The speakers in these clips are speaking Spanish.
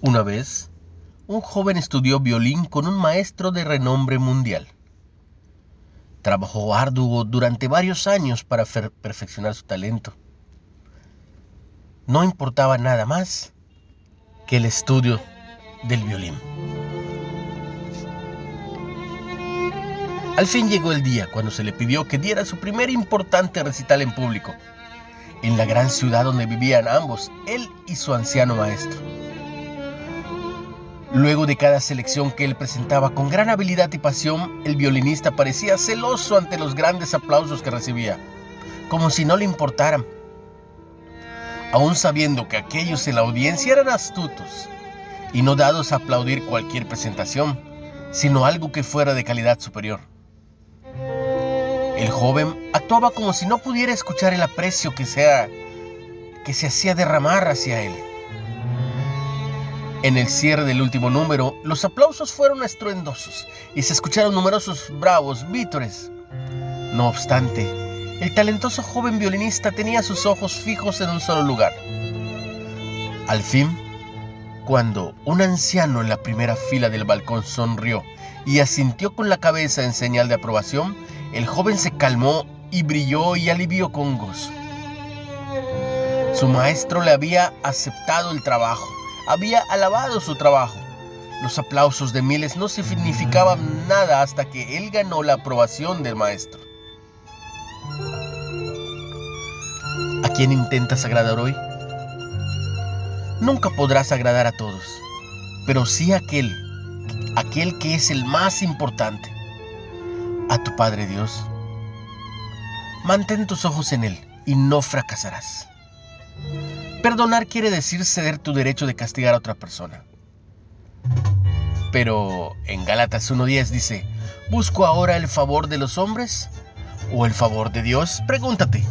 Una vez, un joven estudió violín con un maestro de renombre mundial. Trabajó arduo durante varios años para perfeccionar su talento. No importaba nada más que el estudio del violín. Al fin llegó el día cuando se le pidió que diera su primer importante recital en público, en la gran ciudad donde vivían ambos, él y su anciano maestro. Luego de cada selección que él presentaba con gran habilidad y pasión, el violinista parecía celoso ante los grandes aplausos que recibía, como si no le importaran. Aún sabiendo que aquellos en la audiencia eran astutos y no dados a aplaudir cualquier presentación, sino algo que fuera de calidad superior. El joven actuaba como si no pudiera escuchar el aprecio que, que se hacía derramar hacia él. En el cierre del último número, los aplausos fueron estruendosos y se escucharon numerosos bravos vítores. No obstante, el talentoso joven violinista tenía sus ojos fijos en un solo lugar. Al fin, cuando un anciano en la primera fila del balcón sonrió y asintió con la cabeza en señal de aprobación, el joven se calmó y brilló y alivió con gozo. Su maestro le había aceptado el trabajo había alabado su trabajo. Los aplausos de miles no significaban nada hasta que él ganó la aprobación del maestro. ¿A quién intentas agradar hoy? Nunca podrás agradar a todos, pero sí a aquel, aquel que es el más importante, a tu Padre Dios. Mantén tus ojos en Él y no fracasarás. Perdonar quiere decir ceder tu derecho de castigar a otra persona. Pero en Gálatas 1.10 dice, ¿busco ahora el favor de los hombres o el favor de Dios? Pregúntate.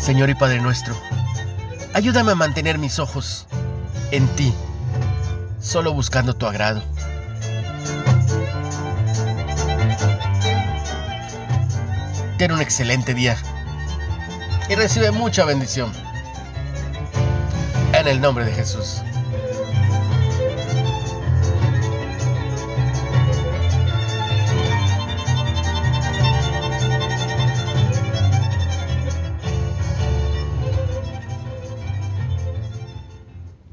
Señor y Padre nuestro, ayúdame a mantener mis ojos en ti, solo buscando tu agrado. Ten un excelente día y recibe mucha bendición. En el nombre de Jesús.